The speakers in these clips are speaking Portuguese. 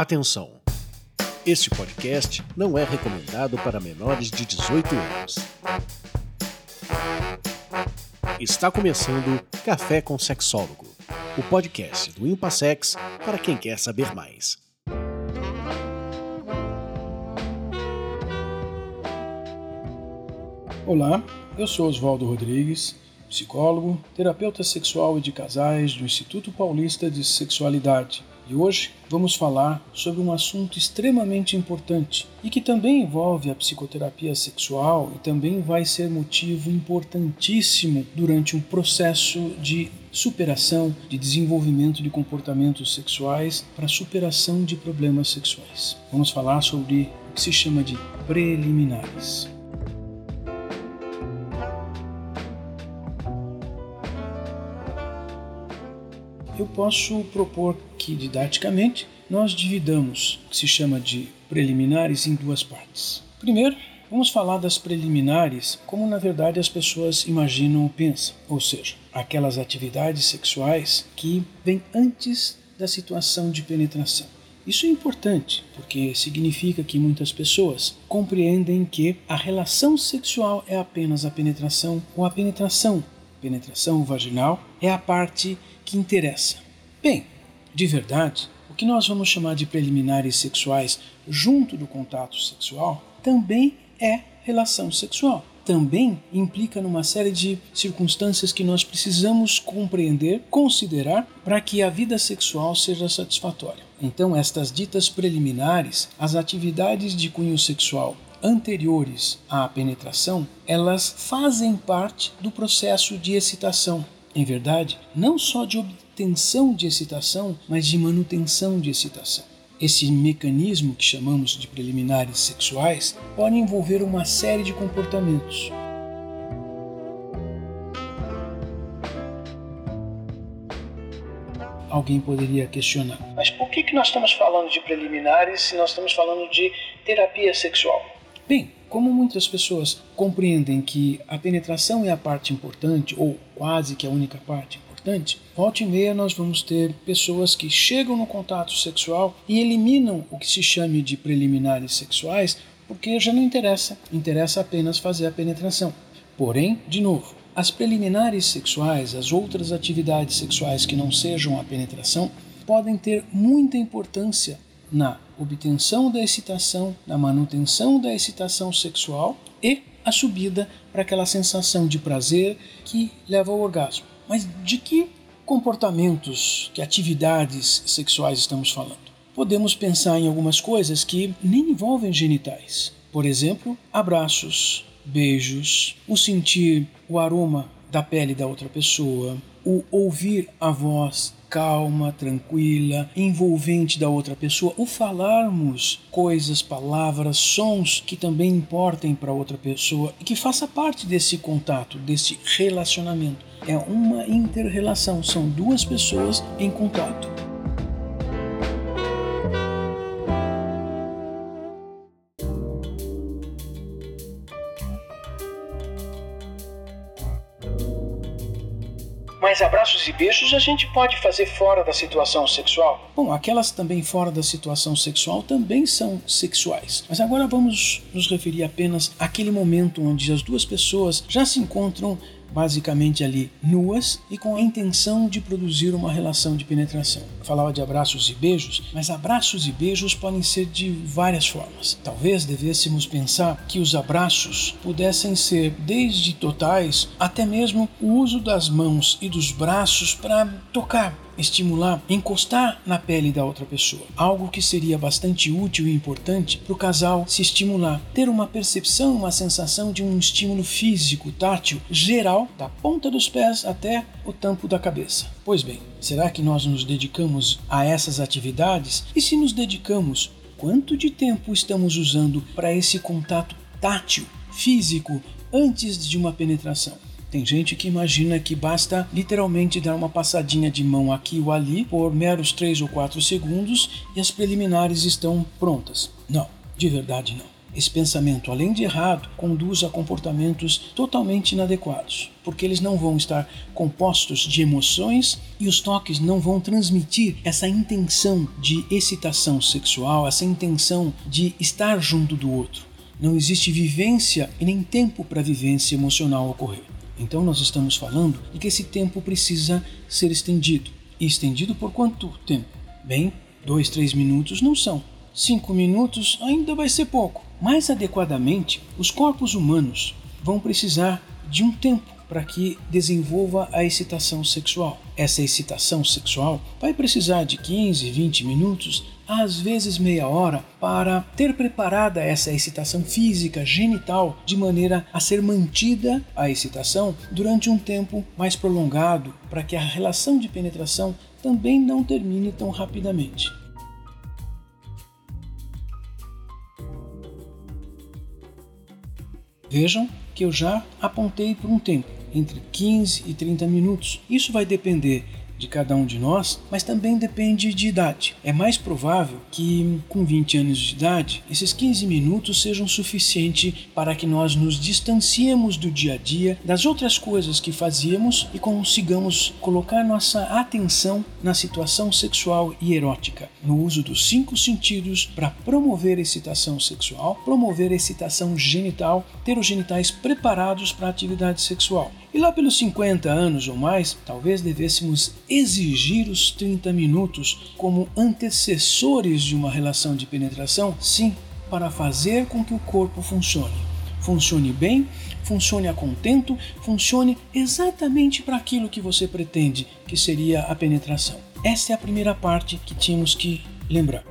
Atenção! Este podcast não é recomendado para menores de 18 anos. Está começando Café com Sexólogo, o podcast do Impassex para quem quer saber mais. Olá, eu sou Oswaldo Rodrigues, psicólogo, terapeuta sexual e de casais do Instituto Paulista de Sexualidade. E hoje vamos falar sobre um assunto extremamente importante e que também envolve a psicoterapia sexual e também vai ser motivo importantíssimo durante um processo de superação, de desenvolvimento de comportamentos sexuais para superação de problemas sexuais. Vamos falar sobre o que se chama de preliminares. Eu posso propor que, didaticamente, nós dividamos o que se chama de preliminares em duas partes. Primeiro, vamos falar das preliminares como na verdade as pessoas imaginam ou pensam, ou seja, aquelas atividades sexuais que vêm antes da situação de penetração. Isso é importante porque significa que muitas pessoas compreendem que a relação sexual é apenas a penetração ou a penetração, penetração vaginal, é a parte que interessa. Bem, de verdade, o que nós vamos chamar de preliminares sexuais junto do contato sexual também é relação sexual. Também implica numa série de circunstâncias que nós precisamos compreender, considerar para que a vida sexual seja satisfatória. Então, estas ditas preliminares, as atividades de cunho sexual anteriores à penetração, elas fazem parte do processo de excitação em verdade, não só de obtenção de excitação, mas de manutenção de excitação. Esse mecanismo que chamamos de preliminares sexuais pode envolver uma série de comportamentos. Alguém poderia questionar: mas por que, que nós estamos falando de preliminares se nós estamos falando de terapia sexual? Bem, como muitas pessoas compreendem que a penetração é a parte importante, ou quase que a única parte importante, volta e meia nós vamos ter pessoas que chegam no contato sexual e eliminam o que se chame de preliminares sexuais porque já não interessa, interessa apenas fazer a penetração. Porém, de novo, as preliminares sexuais, as outras atividades sexuais que não sejam a penetração, podem ter muita importância na obtenção da excitação, na manutenção da excitação sexual e a subida para aquela sensação de prazer que leva ao orgasmo. Mas de que comportamentos, que atividades sexuais estamos falando? Podemos pensar em algumas coisas que nem envolvem genitais. Por exemplo, abraços, beijos, o sentir o aroma da pele da outra pessoa, o ouvir a voz calma, tranquila, envolvente da outra pessoa, o falarmos coisas, palavras, sons que também importem para outra pessoa e que faça parte desse contato, desse relacionamento. É uma interrelação, são duas pessoas em contato. Mas abraços e beijos a gente pode fazer fora da situação sexual? Bom, aquelas também fora da situação sexual também são sexuais. Mas agora vamos nos referir apenas àquele momento onde as duas pessoas já se encontram basicamente ali nuas e com a intenção de produzir uma relação de penetração. Eu falava de abraços e beijos, mas abraços e beijos podem ser de várias formas. Talvez devêssemos pensar que os abraços pudessem ser desde totais até mesmo o uso das mãos e dos braços para tocar estimular, encostar na pele da outra pessoa. Algo que seria bastante útil e importante para o casal se estimular, ter uma percepção, uma sensação de um estímulo físico, tátil, geral, da ponta dos pés até o tampo da cabeça. Pois bem, será que nós nos dedicamos a essas atividades? E se nos dedicamos, quanto de tempo estamos usando para esse contato tátil, físico, antes de uma penetração? Tem gente que imagina que basta literalmente dar uma passadinha de mão aqui ou ali por meros 3 ou 4 segundos e as preliminares estão prontas. Não, de verdade não. Esse pensamento, além de errado, conduz a comportamentos totalmente inadequados, porque eles não vão estar compostos de emoções e os toques não vão transmitir essa intenção de excitação sexual, essa intenção de estar junto do outro. Não existe vivência e nem tempo para vivência emocional ocorrer. Então nós estamos falando de que esse tempo precisa ser estendido. E estendido por quanto tempo? Bem, dois, três minutos não são. Cinco minutos ainda vai ser pouco. Mais adequadamente, os corpos humanos vão precisar de um tempo para que desenvolva a excitação sexual. Essa excitação sexual vai precisar de 15, 20 minutos, às vezes meia hora, para ter preparada essa excitação física genital de maneira a ser mantida a excitação durante um tempo mais prolongado, para que a relação de penetração também não termine tão rapidamente. Vejam que eu já apontei por um tempo, entre 15 e 30 minutos. Isso vai depender de cada um de nós, mas também depende de idade. É mais provável que com 20 anos de idade, esses 15 minutos sejam suficientes para que nós nos distanciemos do dia a dia, das outras coisas que fazíamos e consigamos colocar nossa atenção na situação sexual e erótica, no uso dos cinco sentidos para promover excitação sexual, promover excitação genital, ter os genitais preparados para a atividade sexual. E lá pelos 50 anos ou mais, talvez devêssemos exigir os 30 minutos como antecessores de uma relação de penetração, sim, para fazer com que o corpo funcione. Funcione bem, funcione a contento, funcione exatamente para aquilo que você pretende, que seria a penetração. Essa é a primeira parte que tínhamos que lembrar.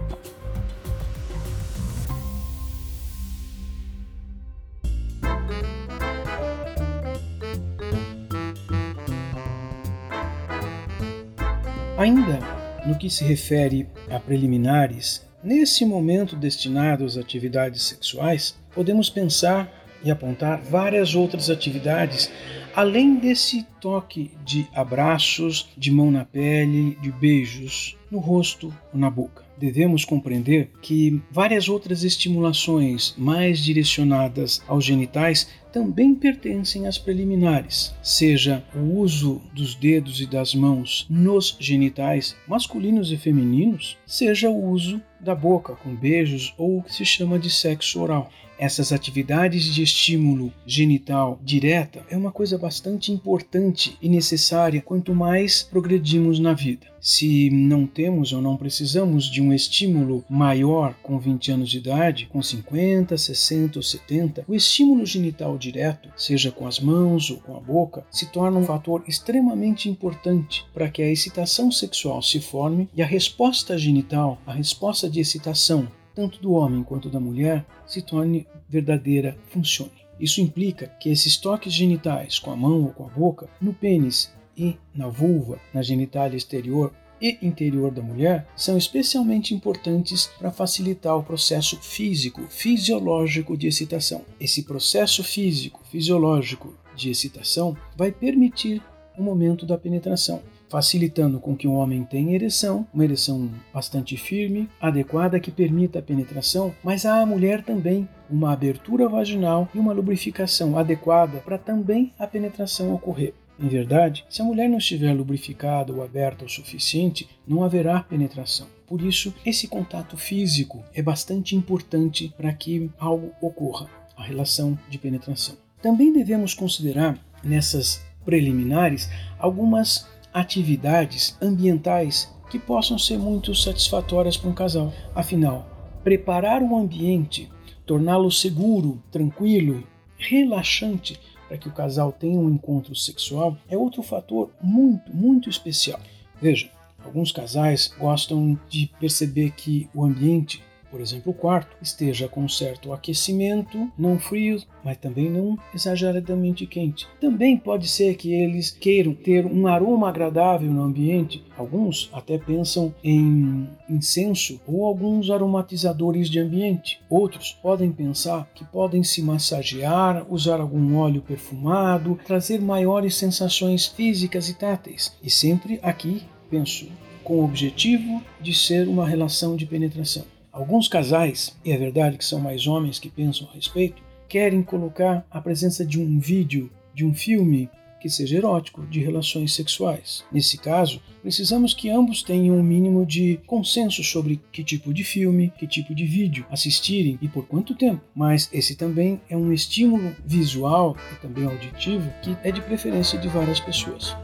Ainda no que se refere a preliminares, nesse momento destinado às atividades sexuais, podemos pensar e apontar várias outras atividades além desse toque de abraços, de mão na pele, de beijos no rosto ou na boca. Devemos compreender que várias outras estimulações mais direcionadas aos genitais também pertencem às preliminares, seja o uso dos dedos e das mãos nos genitais masculinos e femininos, seja o uso da boca com beijos ou o que se chama de sexo oral. Essas atividades de estímulo genital direta é uma coisa bastante importante e necessária quanto mais progredimos na vida. Se não temos ou não precisamos de um estímulo maior com 20 anos de idade, com 50, 60 ou 70, o estímulo genital direto, seja com as mãos ou com a boca, se torna um fator extremamente importante para que a excitação sexual se forme e a resposta genital, a resposta de excitação tanto do homem quanto da mulher, se torne verdadeira, funcione. Isso implica que esses toques genitais com a mão ou com a boca, no pênis e na vulva, na genitália exterior e interior da mulher, são especialmente importantes para facilitar o processo físico, fisiológico de excitação. Esse processo físico, fisiológico de excitação vai permitir o momento da penetração facilitando com que o homem tenha ereção, uma ereção bastante firme, adequada que permita a penetração, mas a mulher também uma abertura vaginal e uma lubrificação adequada para também a penetração ocorrer. Em verdade, se a mulher não estiver lubrificada ou aberta o suficiente, não haverá penetração. Por isso, esse contato físico é bastante importante para que algo ocorra, a relação de penetração. Também devemos considerar nessas preliminares algumas atividades ambientais que possam ser muito satisfatórias para um casal. Afinal, preparar o ambiente, torná-lo seguro, tranquilo, relaxante para que o casal tenha um encontro sexual é outro fator muito, muito especial. Veja, alguns casais gostam de perceber que o ambiente por exemplo, o quarto, esteja com certo aquecimento, não frio, mas também não exageradamente quente. Também pode ser que eles queiram ter um aroma agradável no ambiente. Alguns até pensam em incenso ou alguns aromatizadores de ambiente. Outros podem pensar que podem se massagear, usar algum óleo perfumado, trazer maiores sensações físicas e táteis. E sempre aqui penso com o objetivo de ser uma relação de penetração Alguns casais, e é verdade que são mais homens que pensam a respeito, querem colocar a presença de um vídeo, de um filme que seja erótico, de relações sexuais. Nesse caso, precisamos que ambos tenham um mínimo de consenso sobre que tipo de filme, que tipo de vídeo assistirem e por quanto tempo. Mas esse também é um estímulo visual e também auditivo que é de preferência de várias pessoas.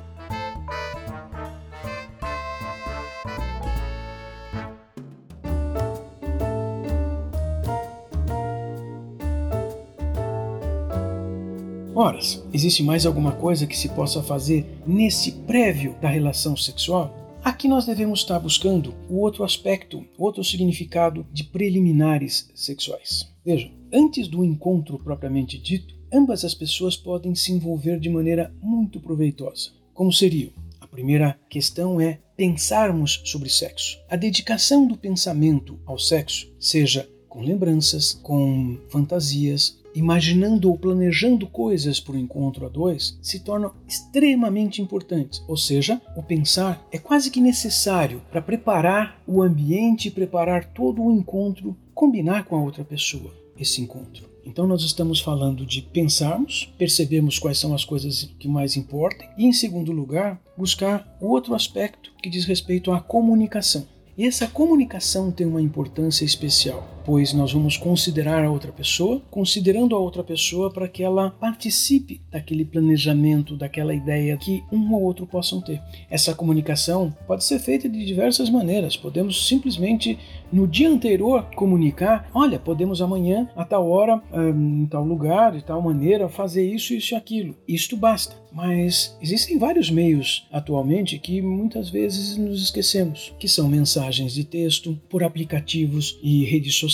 Horas, existe mais alguma coisa que se possa fazer nesse prévio da relação sexual? Aqui nós devemos estar buscando o outro aspecto, outro significado de preliminares sexuais. Vejam, antes do encontro propriamente dito, ambas as pessoas podem se envolver de maneira muito proveitosa. Como seria? A primeira questão é pensarmos sobre sexo. A dedicação do pensamento ao sexo, seja com lembranças, com fantasias, imaginando ou planejando coisas para o encontro a dois se tornam extremamente importantes. Ou seja, o pensar é quase que necessário para preparar o ambiente, preparar todo o encontro, combinar com a outra pessoa esse encontro. Então nós estamos falando de pensarmos, percebermos quais são as coisas que mais importam e, em segundo lugar, buscar outro aspecto que diz respeito à comunicação. E essa comunicação tem uma importância especial, pois nós vamos considerar a outra pessoa, considerando a outra pessoa para que ela participe daquele planejamento, daquela ideia que um ou outro possam ter. Essa comunicação pode ser feita de diversas maneiras. Podemos simplesmente no dia anterior comunicar: olha, podemos amanhã, a tal hora, em tal lugar, de tal maneira, fazer isso, isso e aquilo. Isto basta. Mas existem vários meios atualmente que muitas vezes nos esquecemos, que são mensagens de texto, por aplicativos e redes sociais,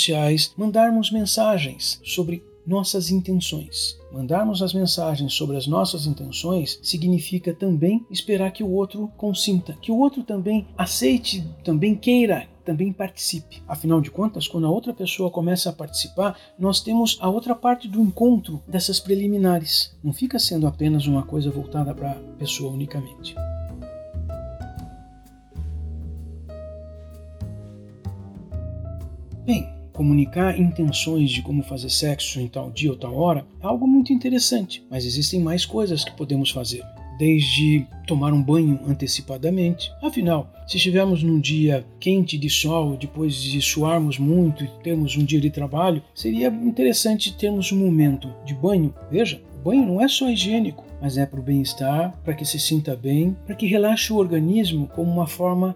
mandarmos mensagens sobre nossas intenções. Mandarmos as mensagens sobre as nossas intenções significa também esperar que o outro consinta, que o outro também aceite, também queira também participe. Afinal de contas, quando a outra pessoa começa a participar, nós temos a outra parte do encontro dessas preliminares. Não fica sendo apenas uma coisa voltada para a pessoa unicamente. Bem, comunicar intenções de como fazer sexo em tal dia ou tal hora é algo muito interessante, mas existem mais coisas que podemos fazer desde tomar um banho antecipadamente. Afinal, se estivermos num dia quente de sol, depois de suarmos muito e termos um dia de trabalho, seria interessante termos um momento de banho. Veja, o banho não é só higiênico, mas é para o bem-estar, para que se sinta bem, para que relaxe o organismo como uma forma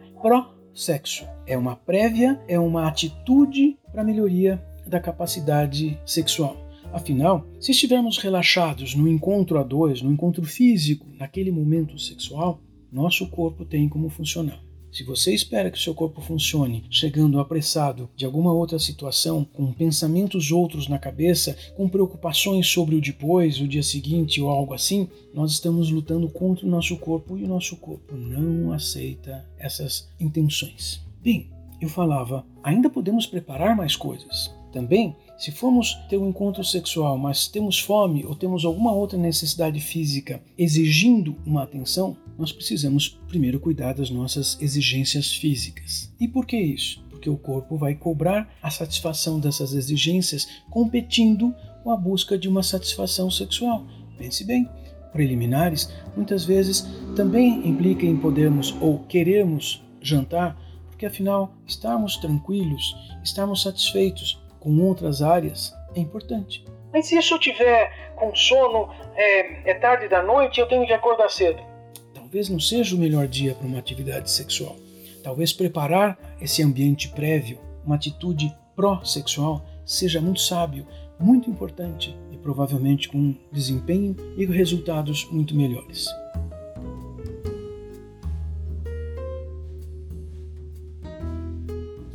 pró-sexo. É uma prévia, é uma atitude para melhoria da capacidade sexual. Afinal, se estivermos relaxados no encontro a dois, no encontro físico, naquele momento sexual, nosso corpo tem como funcionar. Se você espera que seu corpo funcione chegando apressado de alguma outra situação, com pensamentos outros na cabeça, com preocupações sobre o depois, o dia seguinte ou algo assim, nós estamos lutando contra o nosso corpo e o nosso corpo não aceita essas intenções. Bem, eu falava, ainda podemos preparar mais coisas. Também se formos ter um encontro sexual, mas temos fome ou temos alguma outra necessidade física exigindo uma atenção, nós precisamos primeiro cuidar das nossas exigências físicas. E por que isso? Porque o corpo vai cobrar a satisfação dessas exigências competindo com a busca de uma satisfação sexual. Pense bem, preliminares muitas vezes também implica em podermos ou querermos jantar, porque afinal estarmos tranquilos, estarmos satisfeitos com outras áreas é importante. Mas se eu tiver com sono, é, é tarde da noite eu tenho que acordar cedo. Talvez não seja o melhor dia para uma atividade sexual. Talvez preparar esse ambiente prévio, uma atitude pró-sexual, seja muito sábio, muito importante e provavelmente com desempenho e resultados muito melhores.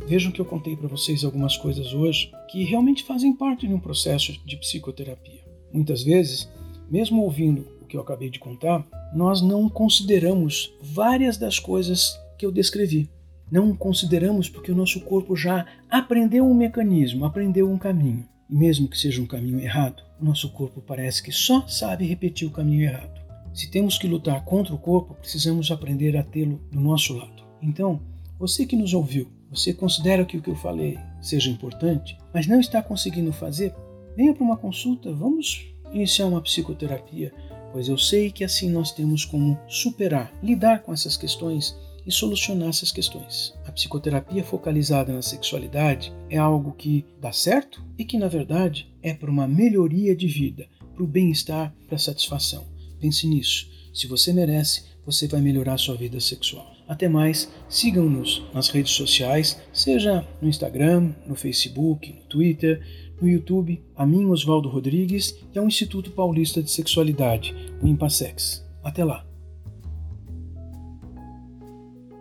Vejam que eu contei para vocês algumas coisas hoje que realmente fazem parte de um processo de psicoterapia. Muitas vezes, mesmo ouvindo o que eu acabei de contar, nós não consideramos várias das coisas que eu descrevi. Não consideramos porque o nosso corpo já aprendeu um mecanismo, aprendeu um caminho. E mesmo que seja um caminho errado, o nosso corpo parece que só sabe repetir o caminho errado. Se temos que lutar contra o corpo, precisamos aprender a tê-lo do nosso lado. Então, você que nos ouviu, você considera que o que eu falei seja importante, mas não está conseguindo fazer, venha para uma consulta, vamos iniciar uma psicoterapia, pois eu sei que assim nós temos como superar, lidar com essas questões e solucionar essas questões. A psicoterapia focalizada na sexualidade é algo que dá certo e que, na verdade, é para uma melhoria de vida, para o bem-estar, para a satisfação. Pense nisso. Se você merece, você vai melhorar sua vida sexual. Até mais, sigam-nos nas redes sociais, seja no Instagram, no Facebook, no Twitter, no YouTube, a mim, Oswaldo Rodrigues, e ao Instituto Paulista de Sexualidade, o Impassex. Até lá!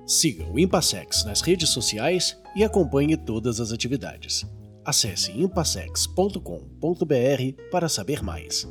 Siga o Impassex nas redes sociais e acompanhe todas as atividades. Acesse impassex.com.br para saber mais.